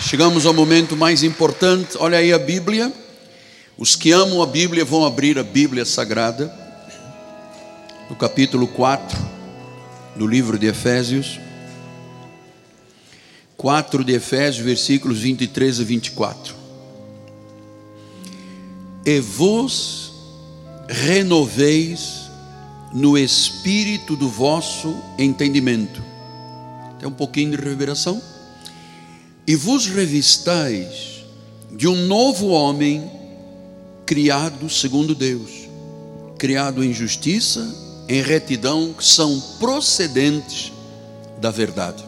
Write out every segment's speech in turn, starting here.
Chegamos ao momento mais importante. Olha aí a Bíblia. Os que amam a Bíblia vão abrir a Bíblia Sagrada, no capítulo 4 do livro de Efésios. 4 de Efésios, versículos 23 a 24. E vos renoveis no espírito do vosso entendimento. Tem um pouquinho de reverberação e vos revistais de um novo homem criado segundo Deus, criado em justiça, em retidão, que são procedentes da verdade.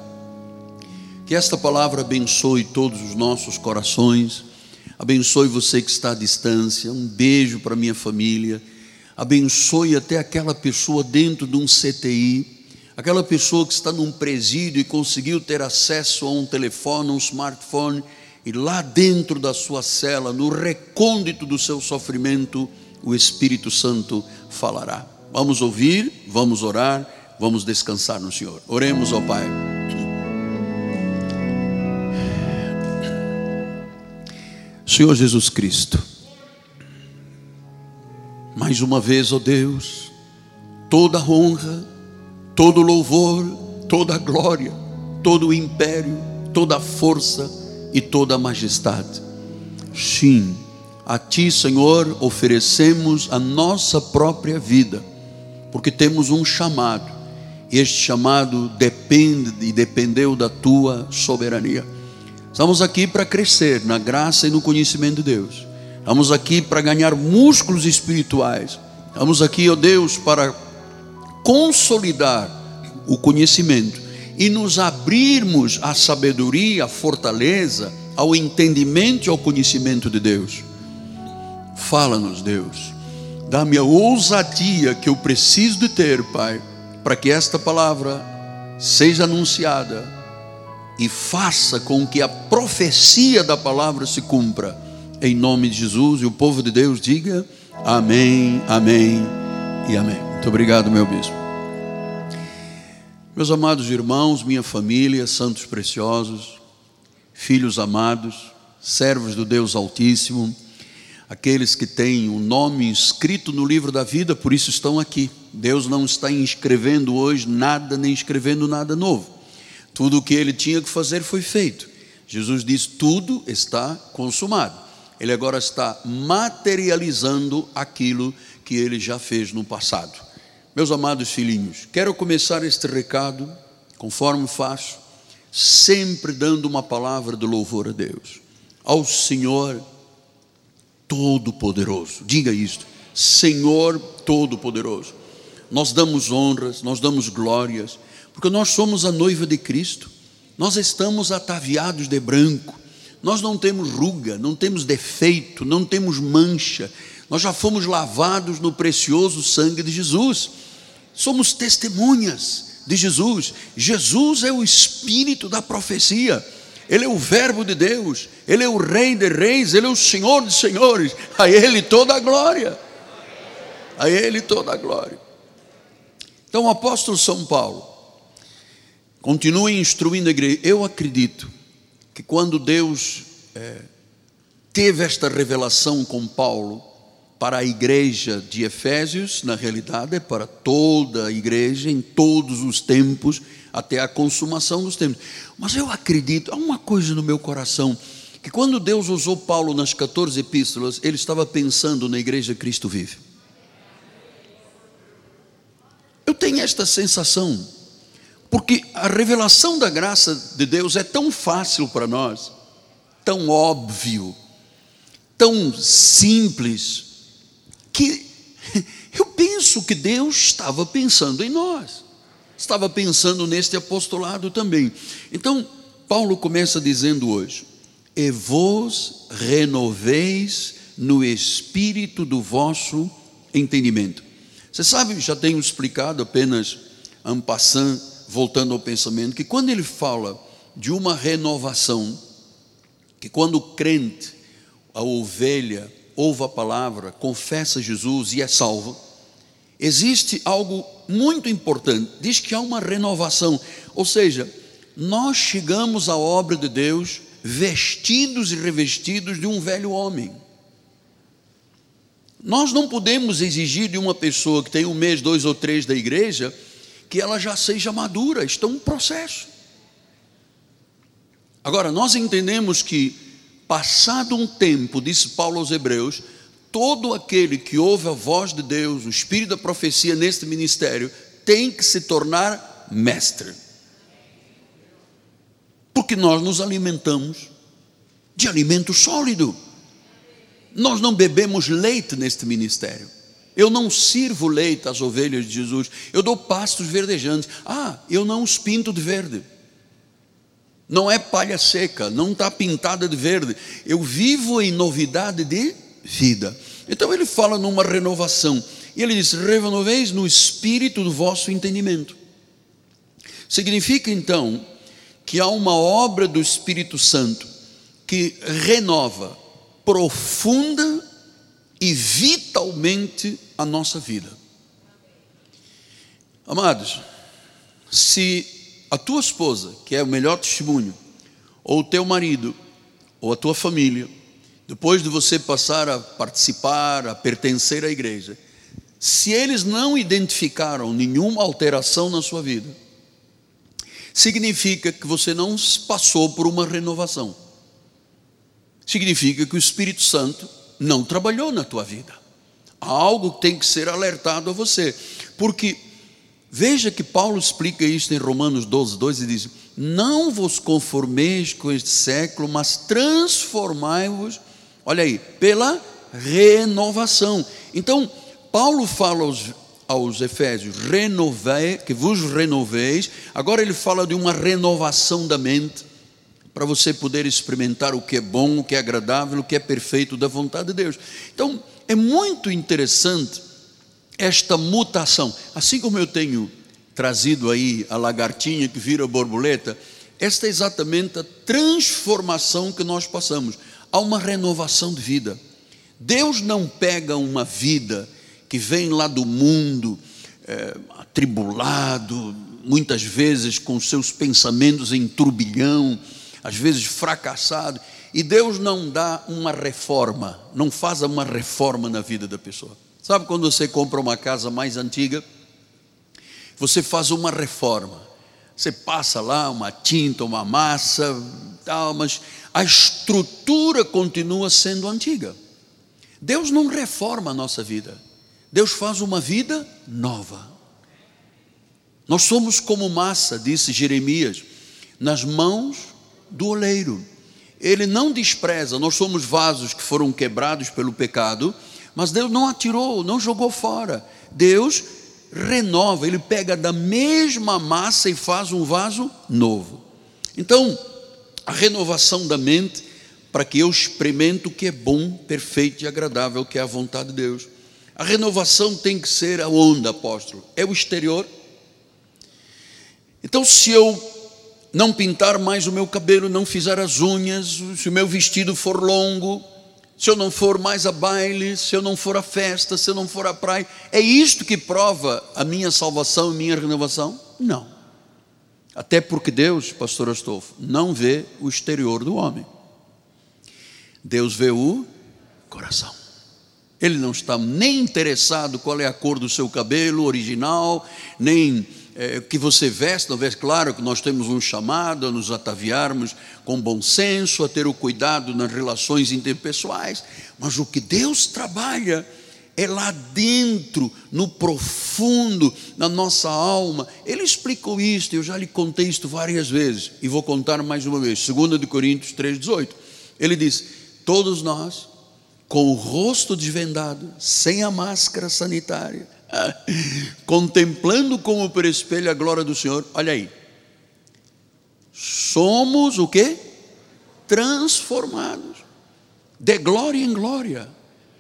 Que esta palavra abençoe todos os nossos corações, abençoe você que está à distância, um beijo para minha família, abençoe até aquela pessoa dentro de um CTI Aquela pessoa que está num presídio e conseguiu ter acesso a um telefone, um smartphone, e lá dentro da sua cela, no recôndito do seu sofrimento, o Espírito Santo falará. Vamos ouvir, vamos orar, vamos descansar no Senhor. Oremos ao Pai. Senhor Jesus Cristo, mais uma vez, ó oh Deus, toda honra, todo louvor, toda glória, todo o império, toda força e toda majestade. Sim, a Ti, Senhor, oferecemos a nossa própria vida, porque temos um chamado, este chamado depende e dependeu da Tua soberania. Estamos aqui para crescer na graça e no conhecimento de Deus. Estamos aqui para ganhar músculos espirituais. Estamos aqui, ó Deus, para consolidar o conhecimento e nos abrirmos à sabedoria, à fortaleza, ao entendimento e ao conhecimento de Deus. Fala-nos, Deus. Dá-me a ousadia que eu preciso de ter, Pai, para que esta palavra seja anunciada e faça com que a profecia da palavra se cumpra. Em nome de Jesus e o povo de Deus diga amém, amém e amém. Muito obrigado, meu bispo. Meus amados irmãos, minha família, santos preciosos, filhos amados, servos do Deus Altíssimo, aqueles que têm o um nome escrito no livro da vida, por isso estão aqui. Deus não está escrevendo hoje nada, nem escrevendo nada novo. Tudo o que ele tinha que fazer foi feito. Jesus diz: tudo está consumado. Ele agora está materializando aquilo que ele já fez no passado. Meus amados filhinhos, quero começar este recado, conforme faço, sempre dando uma palavra de louvor a Deus, ao Senhor Todo-Poderoso. Diga isto: Senhor Todo-Poderoso. Nós damos honras, nós damos glórias, porque nós somos a noiva de Cristo, nós estamos ataviados de branco, nós não temos ruga, não temos defeito, não temos mancha, nós já fomos lavados no precioso sangue de Jesus, somos testemunhas de Jesus. Jesus é o Espírito da profecia, Ele é o Verbo de Deus, Ele é o Rei de Reis, Ele é o Senhor de Senhores, a Ele toda a glória, a Ele toda a glória. Então o apóstolo São Paulo continua instruindo a igreja. Eu acredito que quando Deus é, teve esta revelação com Paulo, para a igreja de Efésios, na realidade é para toda a igreja, em todos os tempos, até a consumação dos tempos. Mas eu acredito, há uma coisa no meu coração, que quando Deus usou Paulo nas 14 epístolas, ele estava pensando na igreja Cristo vive. Eu tenho esta sensação, porque a revelação da graça de Deus é tão fácil para nós, tão óbvio, tão simples, que eu penso que Deus estava pensando em nós, estava pensando neste apostolado também. Então, Paulo começa dizendo hoje: E vos renoveis no espírito do vosso entendimento. Você sabe, já tenho explicado apenas en passant, voltando ao pensamento, que quando ele fala de uma renovação, que quando o crente, a ovelha, ouve a palavra, confessa Jesus e é salvo, existe algo muito importante. Diz que há uma renovação, ou seja, nós chegamos à obra de Deus vestidos e revestidos de um velho homem. Nós não podemos exigir de uma pessoa que tem um mês, dois ou três da igreja, que ela já seja madura, isto é um processo. Agora, nós entendemos que, passado um tempo, disse Paulo aos Hebreus, todo aquele que ouve a voz de Deus, o espírito da profecia neste ministério, tem que se tornar mestre. Porque nós nos alimentamos de alimento sólido. Nós não bebemos leite neste ministério. Eu não sirvo leite às ovelhas de Jesus. Eu dou pastos verdejantes. Ah, eu não os pinto de verde. Não é palha seca, não está pintada de verde. Eu vivo em novidade de vida. Então ele fala numa renovação. E ele diz: renoveis no espírito do vosso entendimento. Significa então que há uma obra do Espírito Santo que renova profunda e vitalmente a nossa vida. Amados, se a tua esposa, que é o melhor testemunho, ou o teu marido, ou a tua família, depois de você passar a participar, a pertencer à igreja, se eles não identificaram nenhuma alteração na sua vida, significa que você não passou por uma renovação significa que o Espírito Santo não trabalhou na tua vida. Há algo que tem que ser alertado a você, porque veja que Paulo explica isso em Romanos 12, 2 e diz: Não vos conformeis com este século, mas transformai-vos, olha aí, pela renovação. Então, Paulo fala aos, aos Efésios: renovei, que vos renoveis. Agora ele fala de uma renovação da mente para você poder experimentar o que é bom, o que é agradável, o que é perfeito da vontade de Deus. Então, é muito interessante esta mutação. Assim como eu tenho trazido aí a lagartinha que vira borboleta, esta é exatamente a transformação que nós passamos. Há uma renovação de vida. Deus não pega uma vida que vem lá do mundo, é, atribulado, muitas vezes com seus pensamentos em turbilhão, às vezes fracassado, e Deus não dá uma reforma, não faz uma reforma na vida da pessoa. Sabe quando você compra uma casa mais antiga? Você faz uma reforma. Você passa lá uma tinta, uma massa, tal, mas a estrutura continua sendo antiga. Deus não reforma a nossa vida. Deus faz uma vida nova. Nós somos como massa, disse Jeremias, nas mãos do oleiro. Ele não despreza, nós somos vasos que foram quebrados pelo pecado, mas Deus não atirou, não jogou fora. Deus renova, ele pega da mesma massa e faz um vaso novo. Então, a renovação da mente para que eu experimente o que é bom, perfeito e agradável, que é a vontade de Deus. A renovação tem que ser a onda, apóstolo, é o exterior. Então, se eu não pintar mais o meu cabelo, não fizer as unhas, se o meu vestido for longo, se eu não for mais a baile, se eu não for a festa, se eu não for à praia, é isto que prova a minha salvação, a minha renovação? Não. Até porque Deus, pastor Astolfo, não vê o exterior do homem. Deus vê o coração. Ele não está nem interessado qual é a cor do seu cabelo original, nem é, que você veste, talvez, claro que nós temos um chamado a nos ataviarmos com bom senso, a ter o cuidado nas relações interpessoais, mas o que Deus trabalha é lá dentro, no profundo, na nossa alma. Ele explicou isto, eu já lhe contei isto várias vezes, e vou contar mais uma vez, 2 de Coríntios 3,18. Ele diz: Todos nós, com o rosto desvendado, sem a máscara sanitária, contemplando como por espelho a glória do Senhor, olha aí. Somos o que? Transformados, de glória em glória,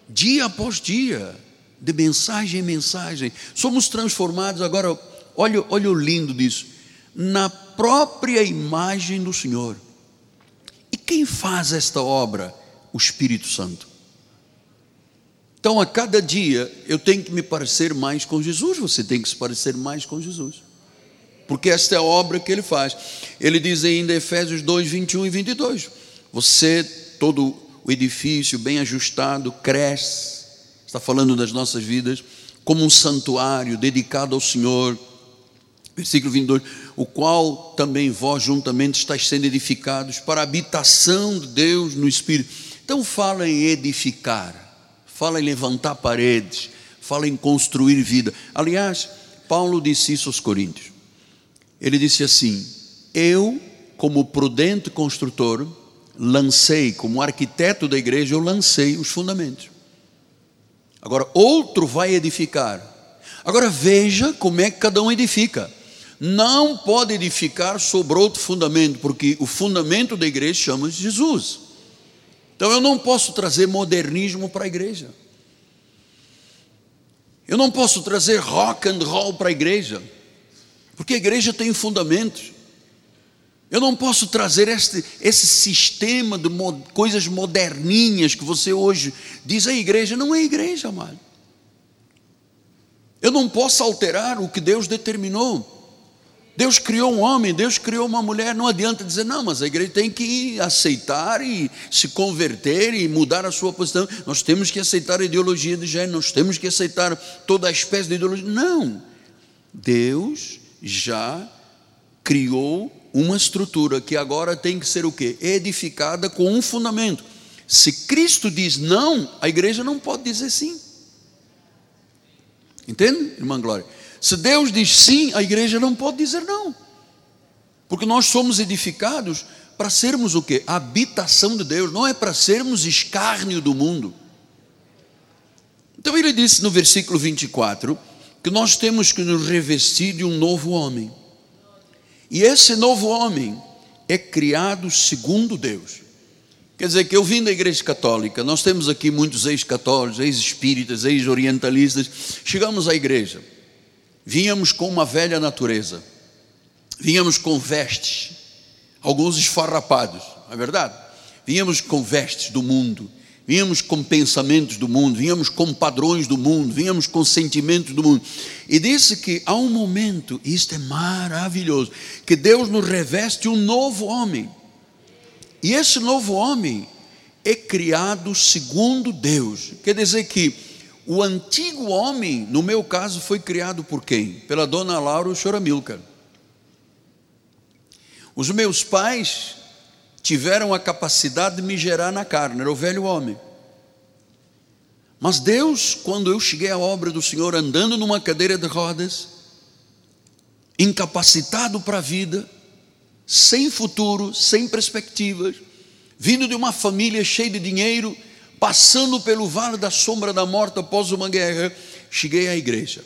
dia após dia, de mensagem em mensagem. Somos transformados agora, olha, olha o lindo disso, na própria imagem do Senhor. E quem faz esta obra? O Espírito Santo. Então, a cada dia, eu tenho que me parecer mais com Jesus, você tem que se parecer mais com Jesus. Porque esta é a obra que ele faz. Ele diz ainda em Efésios 2, 21 e 22: você, todo o edifício bem ajustado, cresce, está falando das nossas vidas, como um santuário dedicado ao Senhor. Versículo 22, o qual também vós juntamente estáis sendo edificados para a habitação de Deus no Espírito. Então fala em edificar, fala em levantar paredes, fala em construir vida. Aliás, Paulo disse isso aos Coríntios. Ele disse assim: Eu, como prudente construtor, lancei, como arquiteto da igreja, eu lancei os fundamentos. Agora, outro vai edificar. Agora veja como é que cada um edifica. Não pode edificar sobre outro fundamento, porque o fundamento da igreja chama-se Jesus. Então eu não posso trazer modernismo para a igreja. Eu não posso trazer rock and roll para a igreja, porque a igreja tem fundamentos. Eu não posso trazer este, esse sistema de coisas moderninhas que você hoje diz a igreja. Não é igreja, amado. Eu não posso alterar o que Deus determinou. Deus criou um homem, Deus criou uma mulher. Não adianta dizer, não, mas a igreja tem que aceitar e se converter e mudar a sua posição. Nós temos que aceitar a ideologia de gênero, nós temos que aceitar toda a espécie de ideologia. Não. Deus já criou uma estrutura que agora tem que ser o quê? Edificada com um fundamento. Se Cristo diz não, a igreja não pode dizer sim. Entende, irmã Glória? Se Deus diz sim, a igreja não pode dizer não. Porque nós somos edificados para sermos o quê? A habitação de Deus, não é para sermos escárnio do mundo. Então ele disse no versículo 24 que nós temos que nos revestir de um novo homem. E esse novo homem é criado segundo Deus. Quer dizer que eu vim da igreja católica, nós temos aqui muitos ex-católicos, ex-espíritas, ex-orientalistas. Chegamos à igreja, vínhamos com uma velha natureza, vínhamos com vestes, alguns esfarrapados, não é verdade? Vínhamos com vestes do mundo, Vínhamos com pensamentos do mundo, vínhamos com padrões do mundo, vínhamos com sentimentos do mundo. E disse que há um momento, e isto é maravilhoso, que Deus nos reveste um novo homem. E esse novo homem é criado segundo Deus. Quer dizer que o antigo homem, no meu caso, foi criado por quem? Pela dona Laura Choramilca. Os meus pais tiveram a capacidade de me gerar na carne, era o velho homem. Mas Deus, quando eu cheguei à obra do Senhor andando numa cadeira de rodas, incapacitado para a vida, sem futuro, sem perspectivas, vindo de uma família cheia de dinheiro, passando pelo vale da sombra da morte após uma guerra, cheguei à igreja.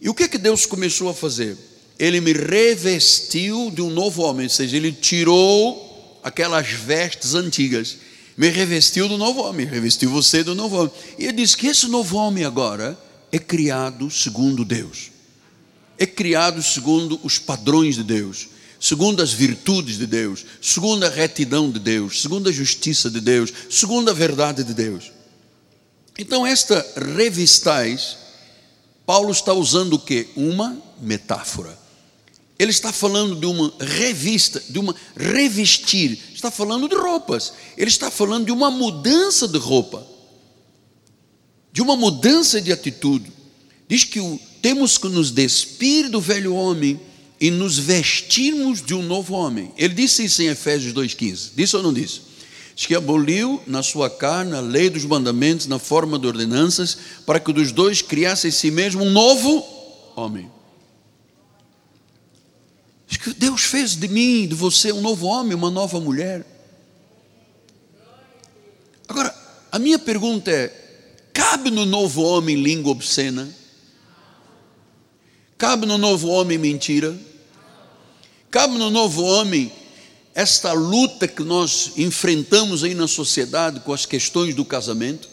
E o que é que Deus começou a fazer? Ele me revestiu de um novo homem, ou seja, ele tirou aquelas vestes antigas, me revestiu do novo homem, revestiu você do novo homem. E ele diz que esse novo homem agora é criado segundo Deus, é criado segundo os padrões de Deus, segundo as virtudes de Deus, segundo a retidão de Deus, segundo a justiça de Deus, segundo a verdade de Deus. Então, esta revistais, Paulo está usando o que? Uma metáfora. Ele está falando de uma revista, de uma revestir, está falando de roupas. Ele está falando de uma mudança de roupa, de uma mudança de atitude. Diz que o, temos que nos despir do velho homem e nos vestirmos de um novo homem. Ele disse isso em Efésios 2,15. Disse ou não disse? Diz que aboliu na sua carne a lei dos mandamentos na forma de ordenanças, para que dos dois criasse em si mesmo um novo homem que Deus fez de mim, de você, um novo homem, uma nova mulher. Agora, a minha pergunta é: cabe no novo homem língua obscena? Cabe no novo homem mentira? Cabe no novo homem esta luta que nós enfrentamos aí na sociedade com as questões do casamento?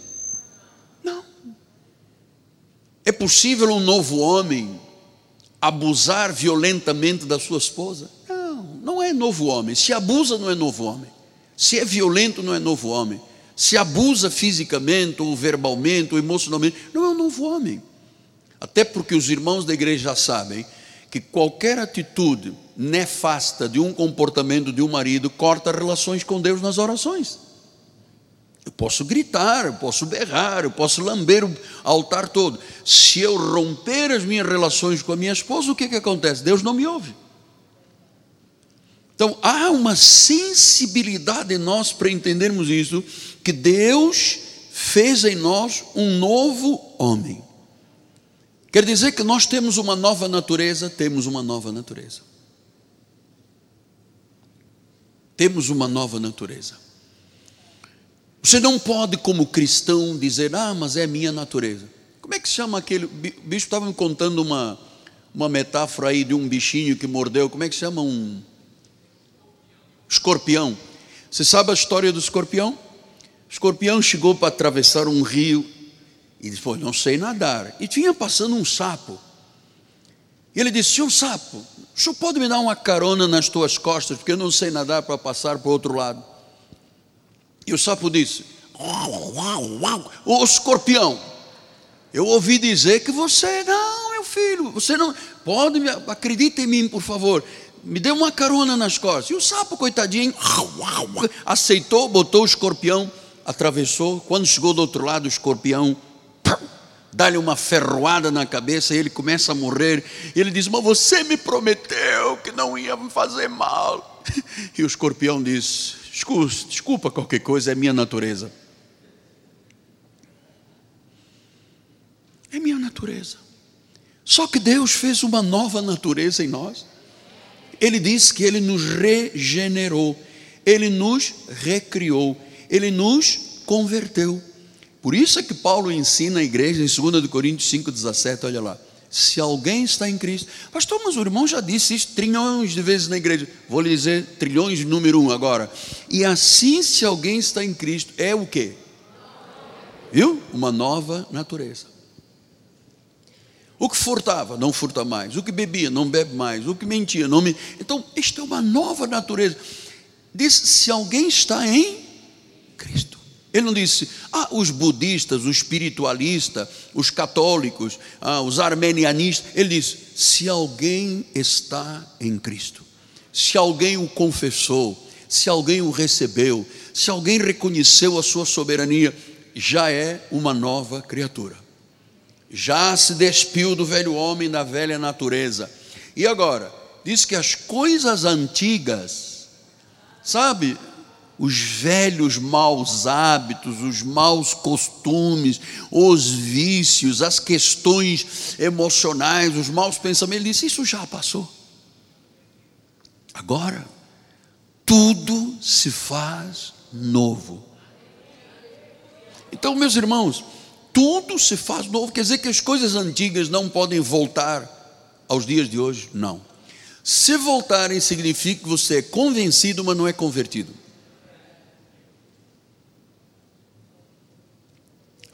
Não. É possível um novo homem abusar violentamente da sua esposa? Não, não é novo homem. Se abusa, não é novo homem. Se é violento, não é novo homem. Se abusa fisicamente, ou verbalmente, ou emocionalmente, não é um novo homem. Até porque os irmãos da igreja já sabem que qualquer atitude nefasta de um comportamento de um marido corta relações com Deus nas orações. Eu posso gritar, eu posso berrar, eu posso lamber o altar todo. Se eu romper as minhas relações com a minha esposa, o que, que acontece? Deus não me ouve. Então há uma sensibilidade em nós para entendermos isso, que Deus fez em nós um novo homem. Quer dizer que nós temos uma nova natureza, temos uma nova natureza. Temos uma nova natureza. Você não pode, como cristão, dizer, ah, mas é minha natureza. Como é que se chama aquele. O bicho estava me contando uma, uma metáfora aí de um bichinho que mordeu. Como é que se chama um. Escorpião. Você sabe a história do escorpião? O escorpião chegou para atravessar um rio e disse: não sei nadar. E tinha passando um sapo. E ele disse: Senhor sapo, o senhor pode me dar uma carona nas tuas costas, porque eu não sei nadar para passar para o outro lado. E o sapo disse: O escorpião, eu ouvi dizer que você, não, meu filho, você não, pode, acredita em mim, por favor, me dê uma carona nas costas. E o sapo, coitadinho, aceitou, botou o escorpião, atravessou. Quando chegou do outro lado, o escorpião dá-lhe uma ferroada na cabeça e ele começa a morrer. E ele diz: Mas você me prometeu que não ia me fazer mal. E o escorpião diz: Desculpa, qualquer coisa, é minha natureza. É minha natureza. Só que Deus fez uma nova natureza em nós. Ele diz que Ele nos regenerou, Ele nos recriou, Ele nos converteu. Por isso é que Paulo ensina a igreja em 2 Coríntios 5,17, olha lá. Se alguém está em Cristo, pastor, mas o irmão já disse isso trilhões de vezes na igreja. Vou lhe dizer trilhões número um agora. E assim, se alguém está em Cristo, é o que? Viu? Uma nova natureza. O que furtava, não furta mais. O que bebia, não bebe mais. O que mentia, não me. Então, isto é uma nova natureza. Diz: se alguém está em Cristo. Ele não disse, ah, os budistas, os espiritualistas, os católicos, ah, os armenianistas. Ele disse, se alguém está em Cristo, se alguém o confessou, se alguém o recebeu, se alguém reconheceu a sua soberania, já é uma nova criatura. Já se despiu do velho homem, da velha natureza. E agora, diz que as coisas antigas, sabe, os velhos maus hábitos, os maus costumes, os vícios, as questões emocionais, os maus pensamentos. Ele disse: Isso já passou. Agora, tudo se faz novo. Então, meus irmãos, tudo se faz novo. Quer dizer que as coisas antigas não podem voltar aos dias de hoje? Não. Se voltarem, significa que você é convencido, mas não é convertido.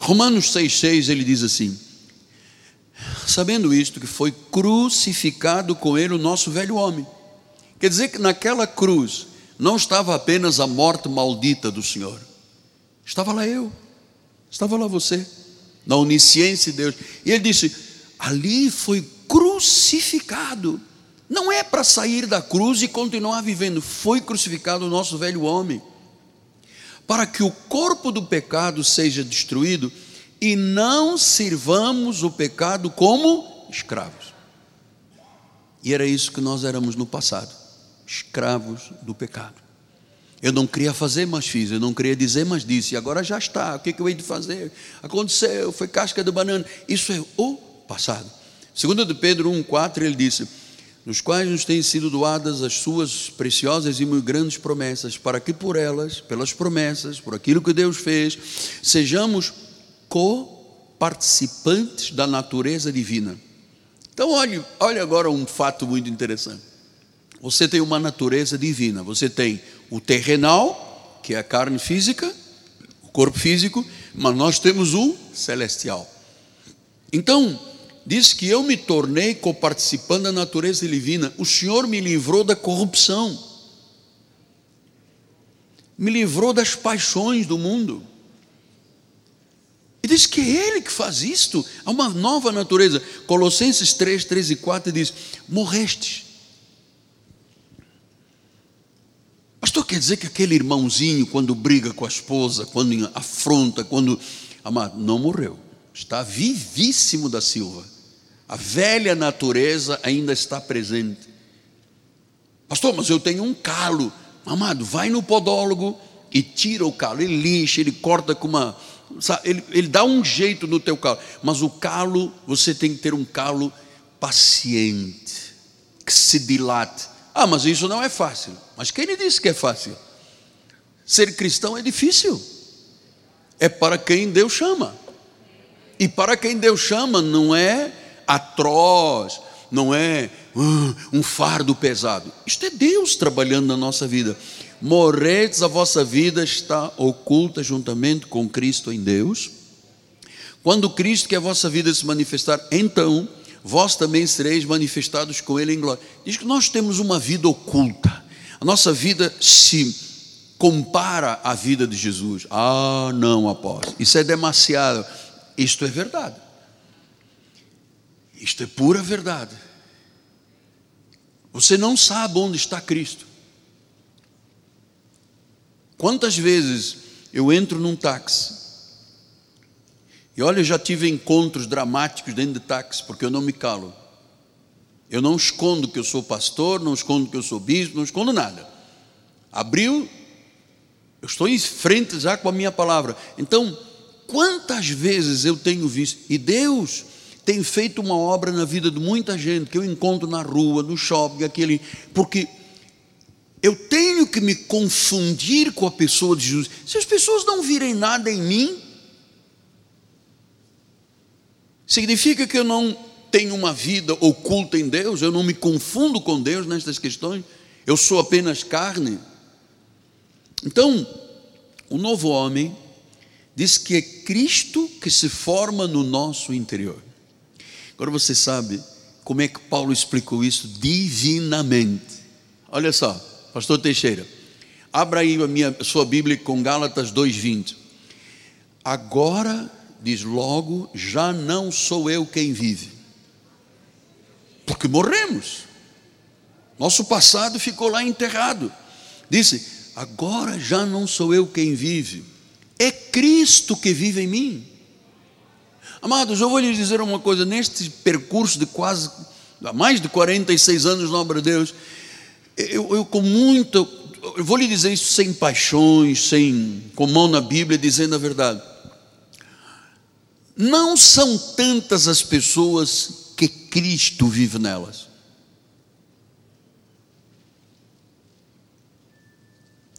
Romanos 6,6 ele diz assim: Sabendo isto, que foi crucificado com ele o nosso velho homem. Quer dizer que naquela cruz não estava apenas a morte maldita do Senhor, estava lá eu, estava lá você, na onisciência de Deus. E ele disse: ali foi crucificado. Não é para sair da cruz e continuar vivendo, foi crucificado o nosso velho homem para que o corpo do pecado seja destruído e não sirvamos o pecado como escravos. E era isso que nós éramos no passado, escravos do pecado. Eu não queria fazer, mas fiz. Eu não queria dizer, mas disse. E agora já está. O que, que eu hei de fazer? Aconteceu, foi casca de banana. Isso é o passado. Segundo de Pedro 1,4, ele disse: nos quais nos têm sido doadas as suas preciosas e muito grandes promessas, para que por elas, pelas promessas, por aquilo que Deus fez, sejamos co-participantes da natureza divina. Então, olhe, olhe agora um fato muito interessante. Você tem uma natureza divina, você tem o terrenal, que é a carne física, o corpo físico, mas nós temos o celestial. Então, diz que eu me tornei coparticipando da natureza divina. O Senhor me livrou da corrupção, me livrou das paixões do mundo. E diz que é Ele que faz isto, há uma nova natureza. Colossenses 3, 3 e 4 diz: Morrestes. quer dizer que aquele irmãozinho, quando briga com a esposa, quando afronta, quando. Amado, não morreu. Está vivíssimo da Silva. A velha natureza ainda está presente. Pastor, mas eu tenho um calo. Amado, vai no podólogo e tira o calo. Ele lixa, ele corta com uma. Sabe, ele, ele dá um jeito no teu calo. Mas o calo, você tem que ter um calo paciente, que se dilate. Ah, mas isso não é fácil. Mas quem lhe disse que é fácil? Ser cristão é difícil. É para quem Deus chama. E para quem Deus chama não é atroz, não é uh, um fardo pesado. Isto é Deus trabalhando na nossa vida. Morretes, a vossa vida está oculta juntamente com Cristo em Deus. Quando Cristo, que é a vossa vida, se manifestar, então vós também sereis manifestados com Ele em glória. Diz que nós temos uma vida oculta. A nossa vida se compara à vida de Jesus. Ah, não, apóstolo, isso é demasiado. Isto é verdade. Isto é pura verdade. Você não sabe onde está Cristo. Quantas vezes eu entro num táxi e olha, eu já tive encontros dramáticos dentro de táxi, porque eu não me calo. Eu não escondo que eu sou pastor, não escondo que eu sou bispo, não escondo nada. Abriu, eu estou em frente já com a minha palavra. Então, quantas vezes eu tenho visto, e Deus tem feito uma obra na vida de muita gente que eu encontro na rua, no shopping, aquele, porque eu tenho que me confundir com a pessoa de Jesus. Se as pessoas não virem nada em mim, Significa que eu não tenho uma vida oculta em Deus, eu não me confundo com Deus nestas questões, eu sou apenas carne. Então, o novo homem diz que é Cristo que se forma no nosso interior. Agora você sabe como é que Paulo explicou isso divinamente. Olha só, pastor Teixeira, abra aí a minha, sua Bíblia com Gálatas 2:20. Agora diz logo: já não sou eu quem vive, porque morremos, nosso passado ficou lá enterrado. Disse: agora já não sou eu quem vive, é Cristo que vive em mim. Amados, eu vou lhes dizer uma coisa: neste percurso de quase, há mais de 46 anos na obra de Deus, eu, eu com muito, eu vou lhe dizer isso sem paixões, sem, com mão na Bíblia, dizendo a verdade. Não são tantas as pessoas que Cristo vive nelas.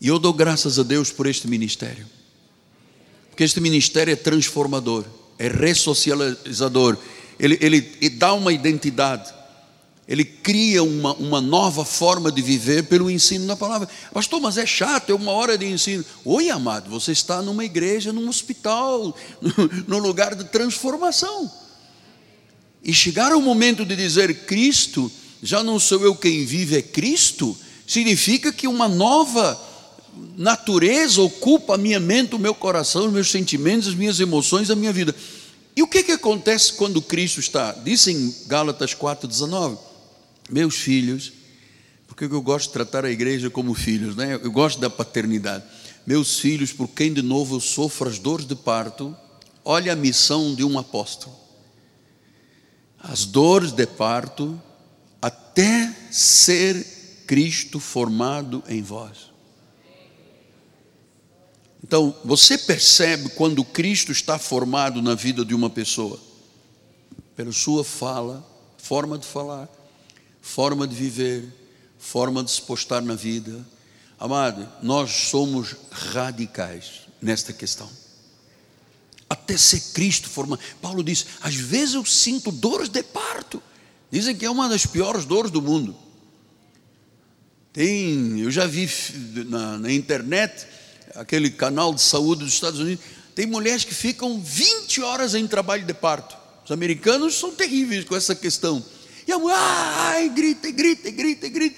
E eu dou graças a Deus por este ministério, porque este ministério é transformador, é ressocializador, ele, ele, ele dá uma identidade, ele cria uma, uma nova forma de viver pelo ensino da palavra. Pastor, mas é chato, é uma hora de ensino. Oi, amado, você está numa igreja, num hospital, num lugar de transformação. E chegar ao momento de dizer Cristo, já não sou eu quem vive, é Cristo, significa que uma nova natureza ocupa a minha mente, o meu coração, os meus sentimentos, as minhas emoções, a minha vida. E o que, que acontece quando Cristo está? Diz em Gálatas 4,19 meus filhos, porque eu gosto de tratar a igreja como filhos, né? eu gosto da paternidade. Meus filhos, por quem de novo eu sofro as dores de parto, olha a missão de um apóstolo. As dores de parto, até ser Cristo formado em vós. Então, você percebe quando Cristo está formado na vida de uma pessoa, pela sua fala, forma de falar, forma de viver, forma de se postar na vida. Amado, nós somos radicais nesta questão. Até ser Cristo formado. Paulo diz: às vezes eu sinto dores de parto. Dizem que é uma das piores dores do mundo. Tem, eu já vi na, na internet aquele canal de saúde dos Estados Unidos. Tem mulheres que ficam 20 horas em trabalho de parto. Os americanos são terríveis com essa questão. E a mulher, ai, grita, grita, grita, grita.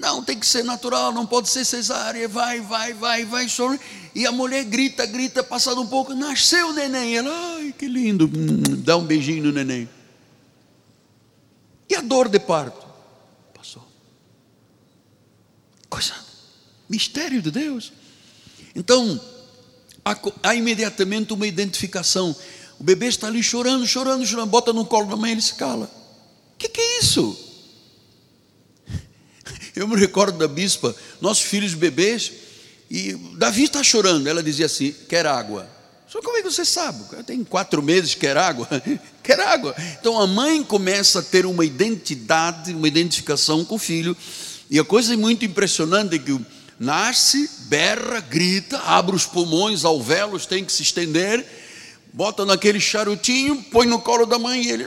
Não, tem que ser natural, não pode ser cesárea, vai, vai, vai, vai, chora. E a mulher grita, grita, passado um pouco, nasceu o neném. Ela, ai, que lindo, dá um beijinho no neném. E a dor de parto? Passou. Coisa Mistério de Deus. Então, há, há imediatamente uma identificação. O bebê está ali chorando, chorando, chorando, bota no colo da mãe e ele se cala. O que, que é isso? Eu me recordo da bispa, nossos filhos bebês, e Davi está chorando. Ela dizia assim: quer água. Só como é que você sabe? Tem quatro meses, quer água? quer água. Então a mãe começa a ter uma identidade, uma identificação com o filho. E a coisa muito impressionante é que nasce, berra, grita, abre os pulmões, alvéolos tem que se estender, bota naquele charutinho, põe no colo da mãe e ele.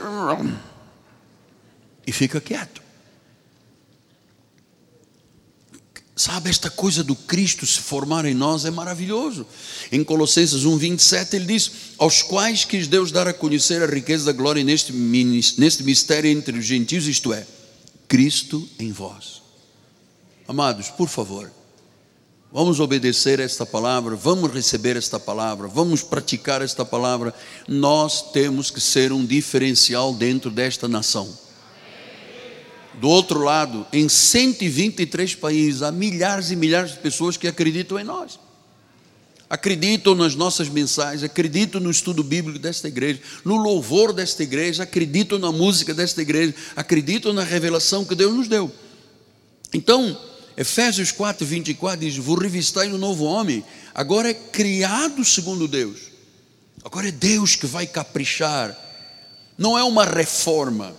E fica quieto. Sabe, esta coisa do Cristo se formar em nós é maravilhoso. Em Colossenses 1, 27, ele diz: Aos quais quis Deus dar a conhecer a riqueza da glória neste, neste mistério entre os gentios, isto é, Cristo em vós. Amados, por favor, vamos obedecer esta palavra, vamos receber esta palavra, vamos praticar esta palavra. Nós temos que ser um diferencial dentro desta nação. Do outro lado, em 123 países, há milhares e milhares de pessoas que acreditam em nós. Acreditam nas nossas mensagens, acreditam no estudo bíblico desta igreja, no louvor desta igreja, acreditam na música desta igreja, acreditam na revelação que Deus nos deu. Então, Efésios 4, 24 diz: Vou revistar no novo homem, agora é criado segundo Deus, agora é Deus que vai caprichar, não é uma reforma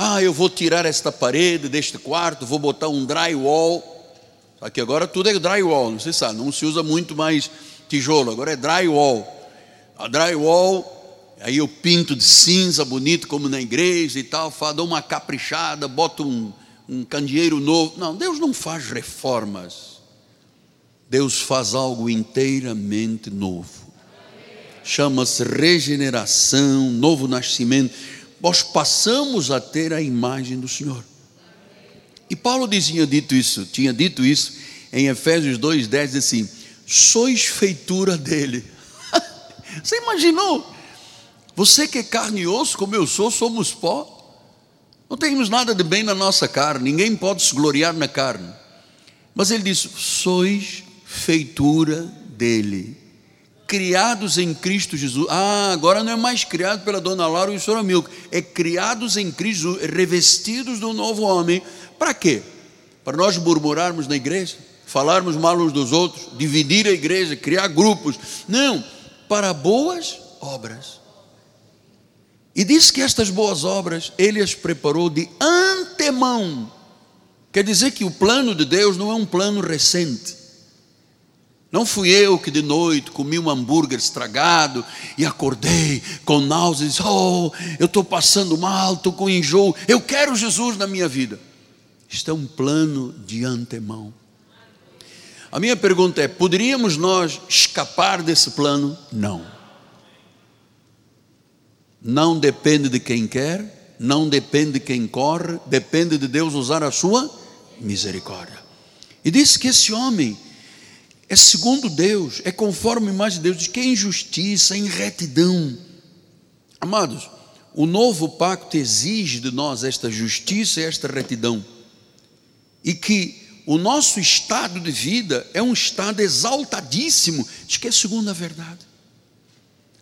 ah, eu vou tirar esta parede deste quarto, vou botar um drywall. Que agora tudo é drywall, não se sabe, não se usa muito mais tijolo, agora é drywall. A drywall, aí eu pinto de cinza bonito, como na igreja e tal, dou uma caprichada, boto um, um candeeiro novo. Não, Deus não faz reformas. Deus faz algo inteiramente novo. Chama-se regeneração, novo nascimento nós passamos a ter a imagem do Senhor. E Paulo dizia dito isso, tinha dito isso em Efésios 2:10 assim: "Sois feitura dele". Você imaginou? Você que é carne e osso, como eu sou, somos pó. Não temos nada de bem na nossa carne, ninguém pode se gloriar na carne. Mas ele diz: "Sois feitura dele" criados em Cristo Jesus. Ah, agora não é mais criado pela dona Laura e o senhor Amilco, é criados em Cristo revestidos do novo homem. Para quê? Para nós murmurarmos na igreja, falarmos mal uns dos outros, dividir a igreja, criar grupos. Não, para boas obras. E diz que estas boas obras ele as preparou de antemão. Quer dizer que o plano de Deus não é um plano recente. Não fui eu que de noite comi um hambúrguer estragado e acordei com náuseas, oh, eu estou passando mal, estou com enjoo, eu quero Jesus na minha vida. Isto é um plano de antemão. A minha pergunta é: poderíamos nós escapar desse plano? Não. Não depende de quem quer, não depende de quem corre, depende de Deus usar a sua misericórdia. E disse que esse homem é segundo Deus, é conforme a imagem de Deus, diz que é injustiça, é retidão. Amados, o novo pacto exige de nós esta justiça e esta retidão. E que o nosso estado de vida é um estado exaltadíssimo, diz que é segundo a verdade.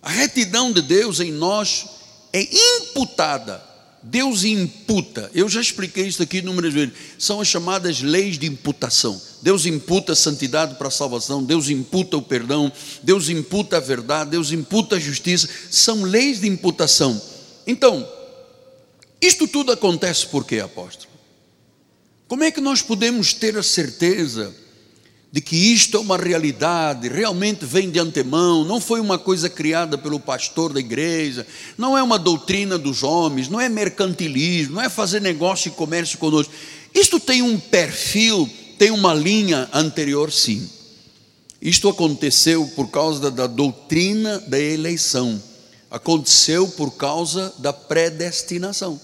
A retidão de Deus em nós é imputada Deus imputa, eu já expliquei isso aqui inúmeras vezes, são as chamadas leis de imputação. Deus imputa a santidade para a salvação, Deus imputa o perdão, Deus imputa a verdade, Deus imputa a justiça, são leis de imputação. Então, isto tudo acontece por quê, apóstolo? Como é que nós podemos ter a certeza de que isto é uma realidade, realmente vem de antemão, não foi uma coisa criada pelo pastor da igreja, não é uma doutrina dos homens, não é mercantilismo, não é fazer negócio e comércio conosco. Isto tem um perfil, tem uma linha anterior, sim. Isto aconteceu por causa da, doutrina da eleição, aconteceu por causa da predestinação.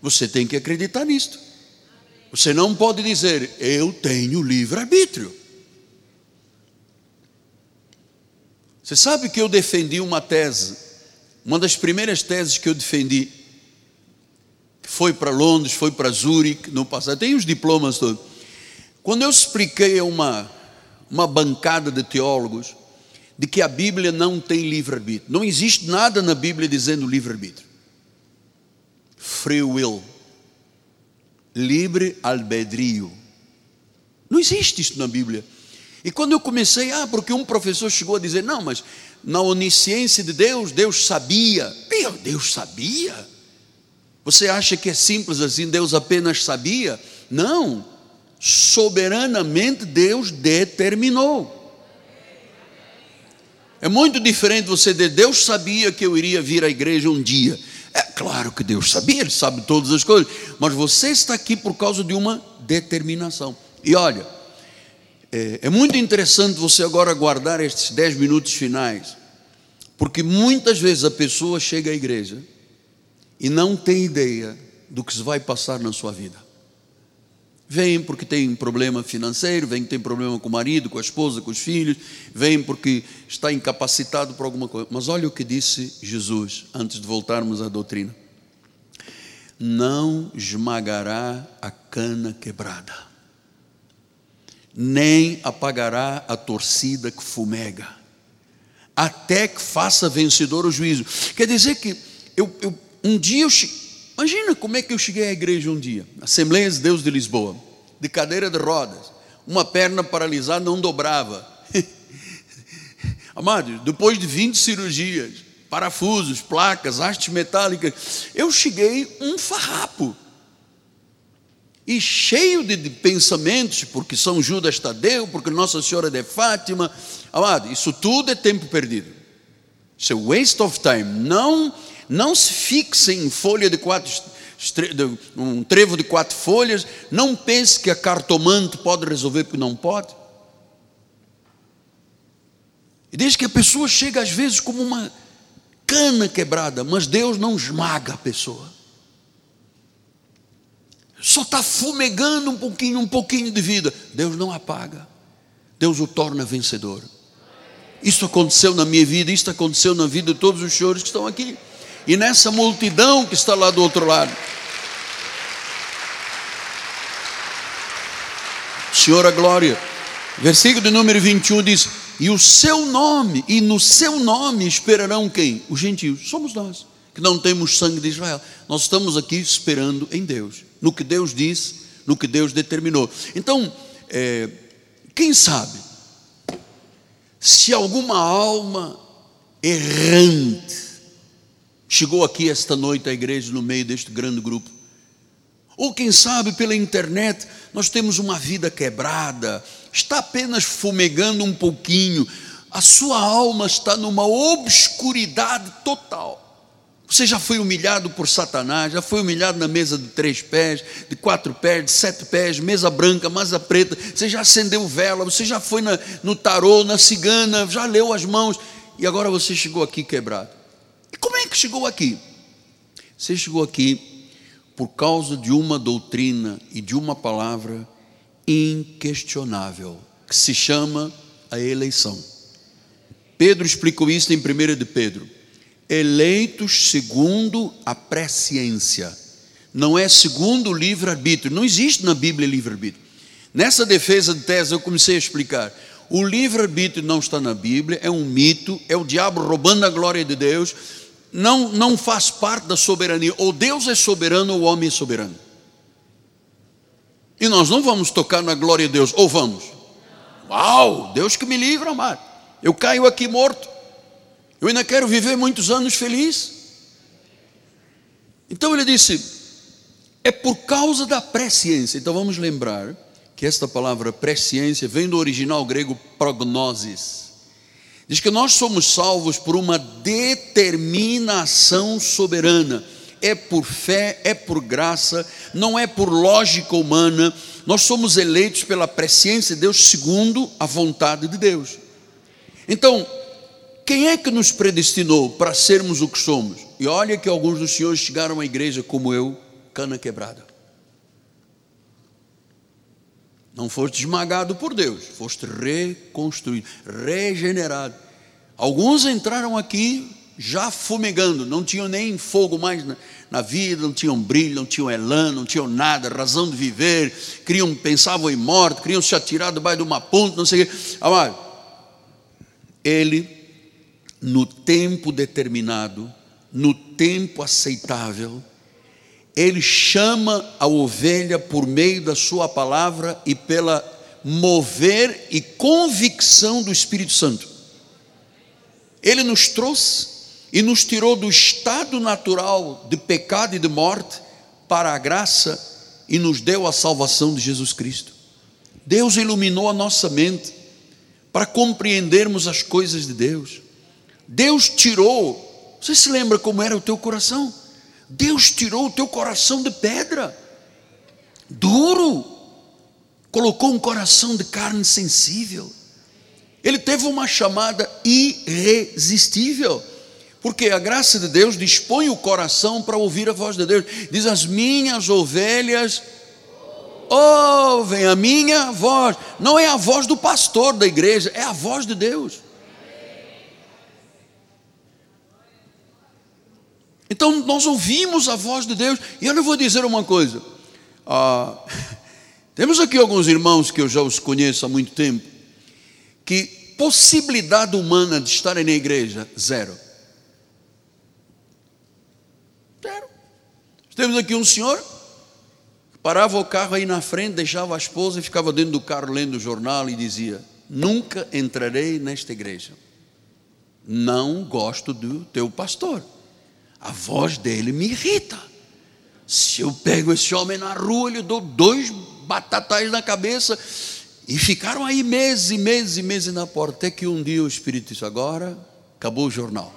Você tem que acreditar nisto. Você não pode dizer, eu tenho livre-arbítrio. Você sabe que eu defendi uma tese, uma das primeiras teses que eu defendi, que foi para Londres, foi para Zurique no passado, tem os diplomas todos. Quando eu expliquei a uma uma bancada de teólogos de que a Bíblia não tem livre-arbítrio. Não existe nada na Bíblia dizendo livre-arbítrio. Free will. Livre albedrio. Não existe isso na Bíblia. E quando eu comecei, ah, porque um professor chegou a dizer, não, mas na onisciência de Deus, Deus sabia. Meu, Deus sabia? Você acha que é simples assim, Deus apenas sabia? Não. Soberanamente Deus determinou. É muito diferente você dizer, Deus sabia que eu iria vir à igreja um dia. É claro que Deus sabia, Ele sabe todas as coisas, mas você está aqui por causa de uma determinação. E olha, é, é muito interessante você agora guardar estes dez minutos finais, porque muitas vezes a pessoa chega à igreja e não tem ideia do que se vai passar na sua vida. Vem porque tem problema financeiro, vem que tem problema com o marido, com a esposa, com os filhos, vem porque está incapacitado por alguma coisa. Mas olha o que disse Jesus antes de voltarmos à doutrina: Não esmagará a cana quebrada, nem apagará a torcida que fumega, até que faça vencedor o juízo. Quer dizer que eu, eu um dia eu Imagina como é que eu cheguei à igreja um dia, Assembleia de Deus de Lisboa, de cadeira de rodas, uma perna paralisada não dobrava. Amados, depois de 20 cirurgias, parafusos, placas, hastes metálicas, eu cheguei um farrapo. E cheio de, pensamentos, porque São Judas Tadeu, porque Nossa Senhora de Fátima. Amado, isso tudo é tempo perdido. Isso é waste of time. Não não se fixe em folha de quatro, um trevo de quatro folhas. Não pense que a cartomante pode resolver, porque não pode. E diz que a pessoa chega às vezes como uma cana quebrada, mas Deus não esmaga a pessoa. Só está fumegando um pouquinho, um pouquinho de vida. Deus não apaga. Deus o torna vencedor. Isso aconteceu na minha vida, isso aconteceu na vida de todos os senhores que estão aqui e nessa multidão que está lá do outro lado. Senhor a glória. Versículo de número 21 diz: E o seu nome, e no seu nome esperarão quem? Os gentios. Somos nós, que não temos sangue de Israel. Nós estamos aqui esperando em Deus, no que Deus disse, no que Deus determinou. Então, é, quem sabe, se alguma alma errante, chegou aqui esta noite à igreja no meio deste grande grupo. Ou quem sabe pela internet nós temos uma vida quebrada, está apenas fumegando um pouquinho, a sua alma está numa obscuridade total. Você já foi humilhado por Satanás, já foi humilhado na mesa de três pés, de quatro pés, de sete pés, mesa branca, mesa preta, você já acendeu vela, você já foi na, no tarô, na cigana, já leu as mãos, e agora você chegou aqui quebrado. E como é que chegou aqui? Você chegou aqui por causa de uma doutrina e de uma palavra inquestionável, que se chama a eleição. Pedro explicou isso em 1 de Pedro. Eleitos segundo a presciência, não é segundo o livre-arbítrio, não existe na Bíblia livre-arbítrio. Nessa defesa de tese eu comecei a explicar. O livre-arbítrio não está na Bíblia, é um mito, é o diabo roubando a glória de Deus, não, não faz parte da soberania. Ou Deus é soberano ou o homem é soberano. E nós não vamos tocar na glória de Deus, ou vamos? Uau, Deus que me livra, amado. Eu caio aqui morto. Eu ainda quero viver muitos anos feliz. Então ele disse: é por causa da presciência. Então vamos lembrar que esta palavra presciência vem do original grego prognosis Diz que nós somos salvos por uma determinação soberana. É por fé, é por graça, não é por lógica humana. Nós somos eleitos pela presciência de Deus segundo a vontade de Deus. Então, quem é que nos predestinou para sermos o que somos? E olha que alguns dos senhores chegaram à igreja como eu, cana quebrada. Não foste esmagado por Deus, foste reconstruído, regenerado. Alguns entraram aqui já fumegando, não tinham nem fogo mais na, na vida, não tinham brilho, não tinham elan, não tinham nada, razão de viver, queriam, pensavam em morte, queriam se atirar debaixo de uma ponte, não sei o quê. Amado, ele, no tempo determinado, no tempo aceitável, ele chama a ovelha por meio da sua palavra e pela mover e convicção do Espírito Santo. Ele nos trouxe e nos tirou do estado natural de pecado e de morte para a graça e nos deu a salvação de Jesus Cristo. Deus iluminou a nossa mente para compreendermos as coisas de Deus. Deus tirou, você se lembra como era o teu coração? Deus tirou o teu coração de pedra, duro, colocou um coração de carne sensível. Ele teve uma chamada irresistível. Porque a graça de Deus dispõe o coração para ouvir a voz de Deus. Diz: As minhas ovelhas ouvem a minha voz. Não é a voz do pastor da igreja, é a voz de Deus. Então nós ouvimos a voz de Deus. E eu lhe vou dizer uma coisa. Ah, temos aqui alguns irmãos que eu já os conheço há muito tempo, que possibilidade humana de estarem na igreja, zero. Temos aqui um senhor que parava o carro aí na frente, deixava a esposa e ficava dentro do carro lendo o jornal e dizia: Nunca entrarei nesta igreja. Não gosto do teu pastor. A voz dele me irrita. Se eu pego esse homem na rua, eu dou dois batatais na cabeça. E ficaram aí meses e meses e meses na porta. Até que um dia o Espírito disse: Agora acabou o jornal.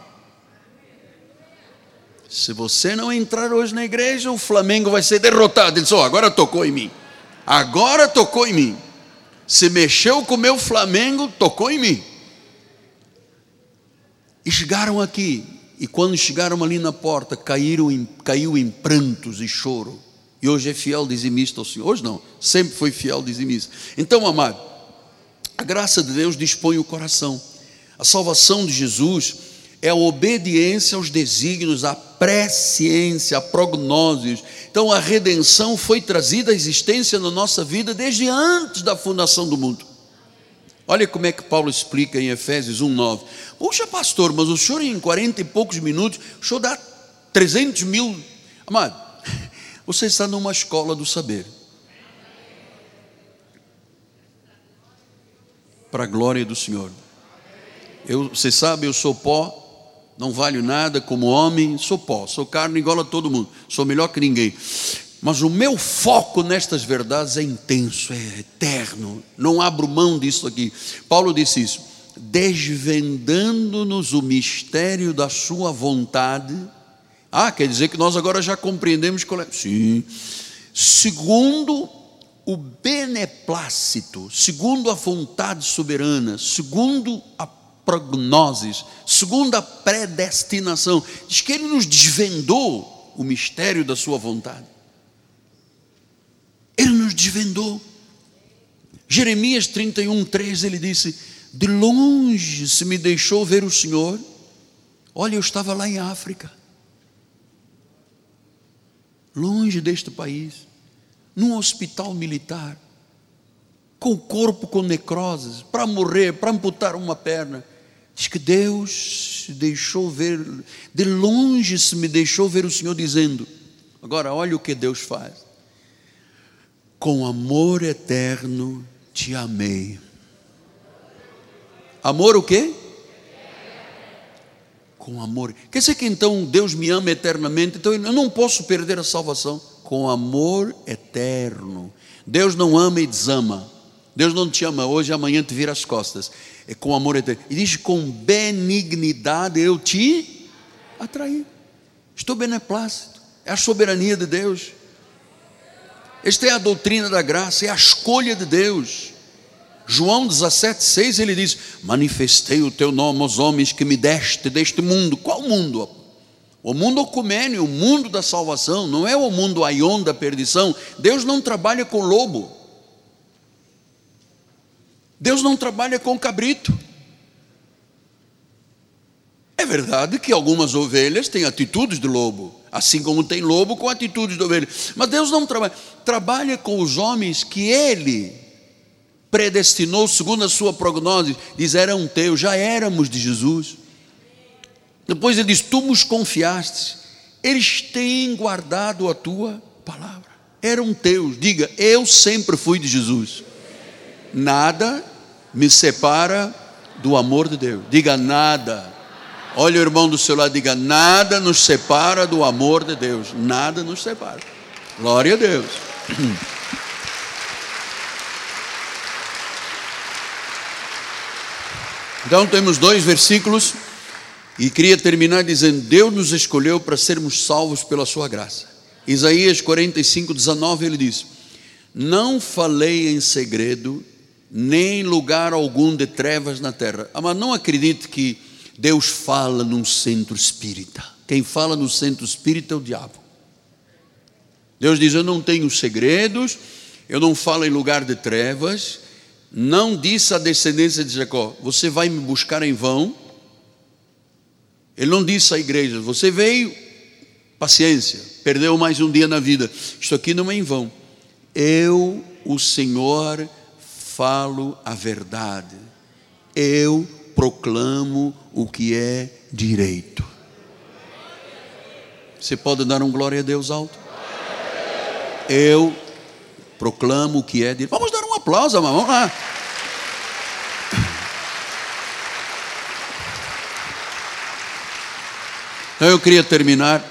Se você não entrar hoje na igreja, o Flamengo vai ser derrotado. Ele disse: oh, agora tocou em mim. Agora tocou em mim. Se mexeu com o meu Flamengo, tocou em mim. E chegaram aqui. E quando chegaram ali na porta, caíram em, caiu em prantos e choro. E hoje é fiel dizimista ao Senhor. Hoje não, sempre foi fiel dizimista. Então, amado, a graça de Deus dispõe o coração. A salvação de Jesus é a obediência aos desígnios, a presciência, a prognoses. Então a redenção foi trazida à existência na nossa vida desde antes da fundação do mundo. Olha como é que Paulo explica em Efésios 1,9. Puxa, pastor, mas o senhor em 40 e poucos minutos, o senhor dá 300 mil. Amado, você está numa escola do saber. Para a glória do Senhor. Eu, você sabe, eu sou pó, não valho nada como homem, sou pó, sou carne igual a todo mundo, sou melhor que ninguém. Mas o meu foco nestas verdades é intenso, é eterno, não abro mão disso aqui. Paulo disse isso, desvendando-nos o mistério da Sua vontade. Ah, quer dizer que nós agora já compreendemos qual é. Sim. Segundo o beneplácito, segundo a vontade soberana, segundo a prognoses, segundo a predestinação. Diz que ele nos desvendou o mistério da sua vontade. Ele nos desvendou. Jeremias 31, 3, ele disse: De longe se me deixou ver o Senhor. Olha, eu estava lá em África, longe deste país, num hospital militar, com o corpo com necroses, para morrer, para amputar uma perna. Diz que Deus se deixou ver, de longe se me deixou ver o Senhor dizendo: Agora, olha o que Deus faz. Com amor eterno te amei. Amor o quê? Com amor. Quer dizer que então Deus me ama eternamente, então eu não posso perder a salvação. Com amor eterno. Deus não ama e desama. Deus não te ama hoje, amanhã te vira as costas. É com amor eterno. E diz: com benignidade eu te atraí. Estou beneplácito. É a soberania de Deus. Esta é a doutrina da graça, é a escolha de Deus. João 17,6 ele diz: Manifestei o teu nome aos homens que me deste deste mundo. Qual mundo? O mundo ocumênio, o mundo da salvação, não é o mundo aion da perdição. Deus não trabalha com lobo. Deus não trabalha com cabrito. É verdade que algumas ovelhas têm atitudes de lobo, assim como tem lobo com atitudes de ovelha. Mas Deus não trabalha, trabalha com os homens que Ele predestinou segundo a sua prognose, diz: eram teus, já éramos de Jesus. Depois ele diz: Tu nos confiaste, eles têm guardado a tua palavra, eram teus. Diga: Eu sempre fui de Jesus, nada me separa do amor de Deus. Diga: Nada. Olha o irmão do seu lado, diga: Nada nos separa do amor de Deus, nada nos separa. Glória a Deus. Então temos dois versículos e queria terminar dizendo: Deus nos escolheu para sermos salvos pela Sua graça. Isaías 45, 19, ele diz: Não falei em segredo, nem em lugar algum de trevas na terra. Ah, mas não acredite que Deus fala num centro espírita. Quem fala no centro espírita é o diabo. Deus diz: Eu não tenho segredos, eu não falo em lugar de trevas, não disse à descendência de Jacó: Você vai me buscar em vão. Ele não disse à igreja: Você veio, paciência, perdeu mais um dia na vida. Isto aqui não é em vão. Eu, o Senhor, falo a verdade. Eu proclamo o que é direito. Você pode dar um glória a Deus alto? Eu proclamo o que é direito. Vamos dar um aplauso, vamos lá. Então eu queria terminar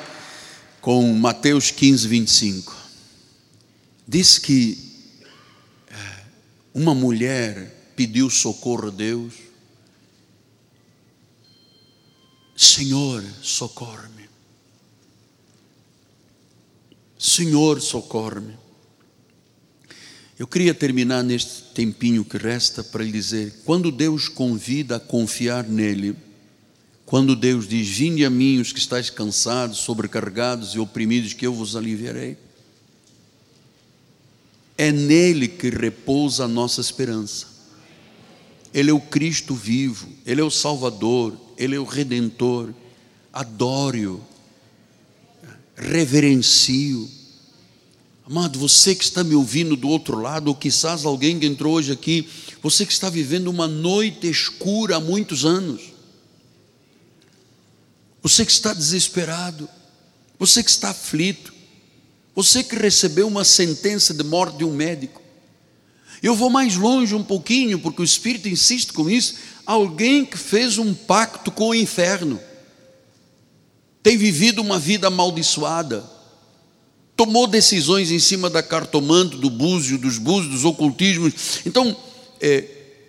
com Mateus 15, 25. Diz que eh, uma mulher pediu socorro a Deus. Senhor, socorre-me. Senhor, socorre-me. Eu queria terminar neste tempinho que resta para lhe dizer: quando Deus convida a confiar nele, quando Deus diz: Vinde a mim os que estáis cansados, sobrecarregados e oprimidos, que eu vos aliviarei, é nele que repousa a nossa esperança. Ele é o Cristo vivo, Ele é o Salvador, Ele é o Redentor. Adore-o, reverencio Amado, você que está me ouvindo do outro lado, ou quizás alguém que entrou hoje aqui, você que está vivendo uma noite escura há muitos anos, você que está desesperado, você que está aflito, você que recebeu uma sentença de morte de um médico. Eu vou mais longe um pouquinho, porque o Espírito insiste com isso. Alguém que fez um pacto com o inferno, tem vivido uma vida amaldiçoada, tomou decisões em cima da cartomante, do búzio, dos búzios, dos ocultismos. Então, é,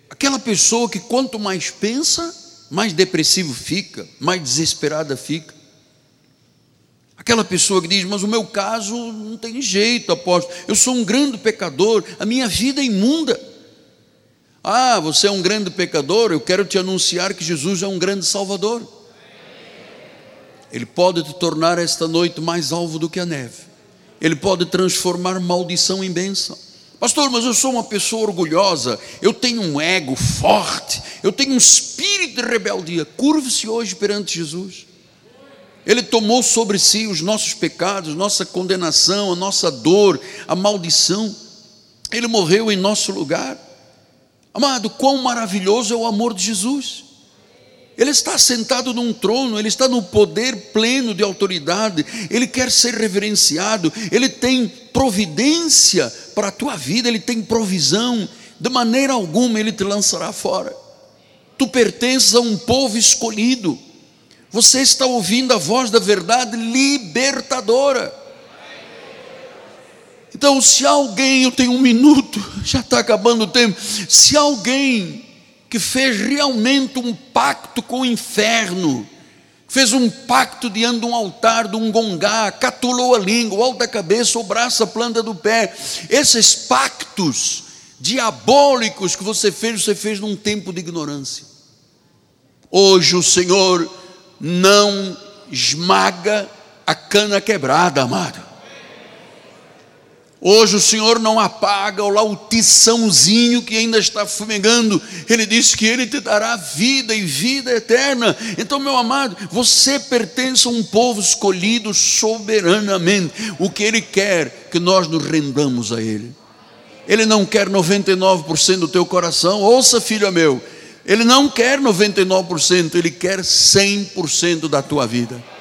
aquela pessoa que quanto mais pensa, mais depressivo fica, mais desesperada fica. Aquela pessoa que diz, mas o meu caso não tem jeito, apóstolo, eu sou um grande pecador, a minha vida é imunda. Ah, você é um grande pecador, eu quero te anunciar que Jesus é um grande salvador. Ele pode te tornar esta noite mais alvo do que a neve. Ele pode transformar maldição em bênção. Pastor, mas eu sou uma pessoa orgulhosa, eu tenho um ego forte, eu tenho um espírito de rebeldia. Curve-se hoje perante Jesus. Ele tomou sobre si os nossos pecados, nossa condenação, a nossa dor, a maldição. Ele morreu em nosso lugar. Amado, quão maravilhoso é o amor de Jesus. Ele está sentado num trono, ele está no poder pleno de autoridade, ele quer ser reverenciado, ele tem providência para a tua vida, ele tem provisão, de maneira alguma ele te lançará fora. Tu pertences a um povo escolhido, você está ouvindo a voz da verdade libertadora. Então, se alguém, eu tenho um minuto, já está acabando o tempo, se alguém que fez realmente um pacto com o inferno, fez um pacto diante de um altar, de um gongá, catulou a língua, o alto da cabeça, o braço, a planta do pé. Esses pactos diabólicos que você fez, você fez num tempo de ignorância. Hoje o Senhor não esmaga a cana quebrada, amado. Hoje o Senhor não apaga o tiçãozinho que ainda está fumegando. Ele disse que Ele te dará vida e vida eterna. Então, meu amado, você pertence a um povo escolhido soberanamente. O que Ele quer que nós nos rendamos a Ele. Ele não quer 99% do teu coração. Ouça, filho meu, Ele não quer 99%, Ele quer 100% da tua vida.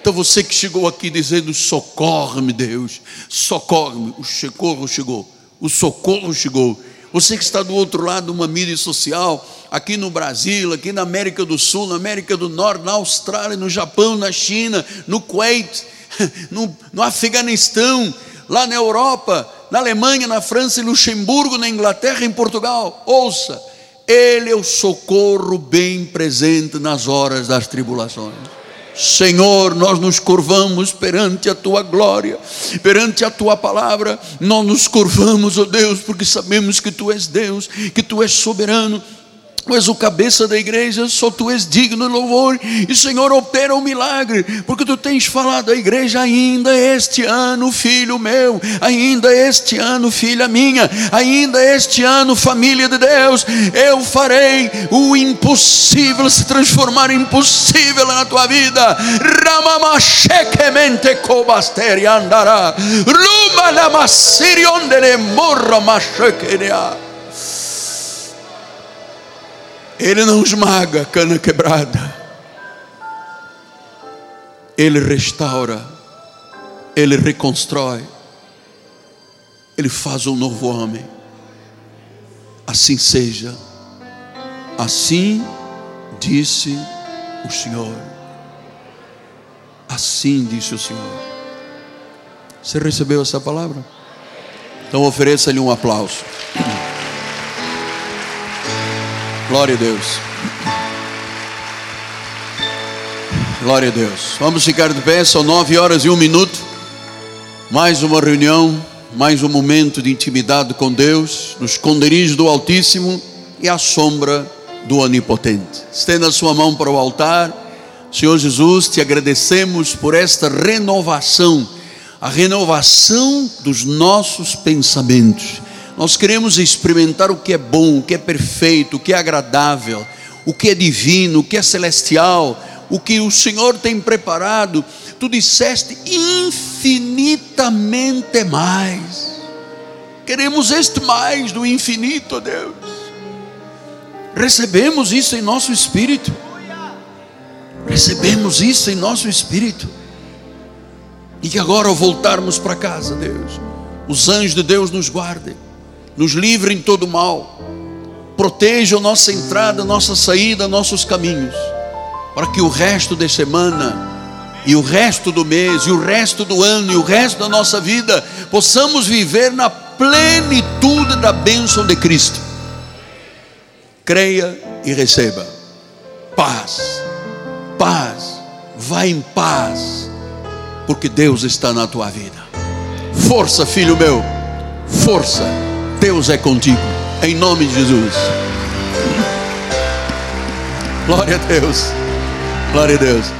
Então você que chegou aqui dizendo: socorre-me, Deus, socorre-me. O socorro chegou, o socorro chegou. Você que está do outro lado de uma mídia social, aqui no Brasil, aqui na América do Sul, na América do Norte, na Austrália, no Japão, na China, no Kuwait, no, no Afeganistão, lá na Europa, na Alemanha, na França, em Luxemburgo, na Inglaterra, em Portugal. Ouça, Ele é o socorro bem presente nas horas das tribulações. Senhor, nós nos curvamos perante a tua glória, perante a tua palavra, nós nos curvamos, ó oh Deus, porque sabemos que tu és Deus, que tu és soberano Tu és o cabeça da igreja, só tu és digno de louvor. E Senhor, opera um milagre, porque tu tens falado à igreja ainda este ano, filho meu, ainda este ano, filha minha, ainda este ano, família de Deus, eu farei o impossível se transformar em possível na tua vida. Ramamachekemente cobasteri andará. Ruma la masirion de morra machekeria. Ele não esmaga cana quebrada. Ele restaura. Ele reconstrói. Ele faz um novo homem. Assim seja. Assim disse o Senhor. Assim disse o Senhor. Você recebeu essa palavra? Então ofereça-lhe um aplauso. Glória a Deus. Glória a Deus. Vamos ficar de pé, são nove horas e um minuto. Mais uma reunião, mais um momento de intimidade com Deus, no esconderijo do Altíssimo e à sombra do Onipotente. Estenda a sua mão para o altar. Senhor Jesus, te agradecemos por esta renovação, a renovação dos nossos pensamentos nós queremos experimentar o que é bom, o que é perfeito, o que é agradável, o que é divino, o que é celestial, o que o Senhor tem preparado. Tu disseste infinitamente mais. Queremos este mais do infinito, Deus. Recebemos isso em nosso espírito. Recebemos isso em nosso espírito. E que agora, ao voltarmos para casa, Deus, os anjos de Deus nos guardem nos livre em todo mal, proteja a nossa entrada, nossa saída, nossos caminhos, para que o resto de semana, e o resto do mês, e o resto do ano, e o resto da nossa vida, possamos viver na plenitude da bênção de Cristo. Creia e receba paz, paz, vá em paz, porque Deus está na tua vida. Força, filho meu, força Deus é contigo, em nome de Jesus. Glória a Deus, glória a Deus.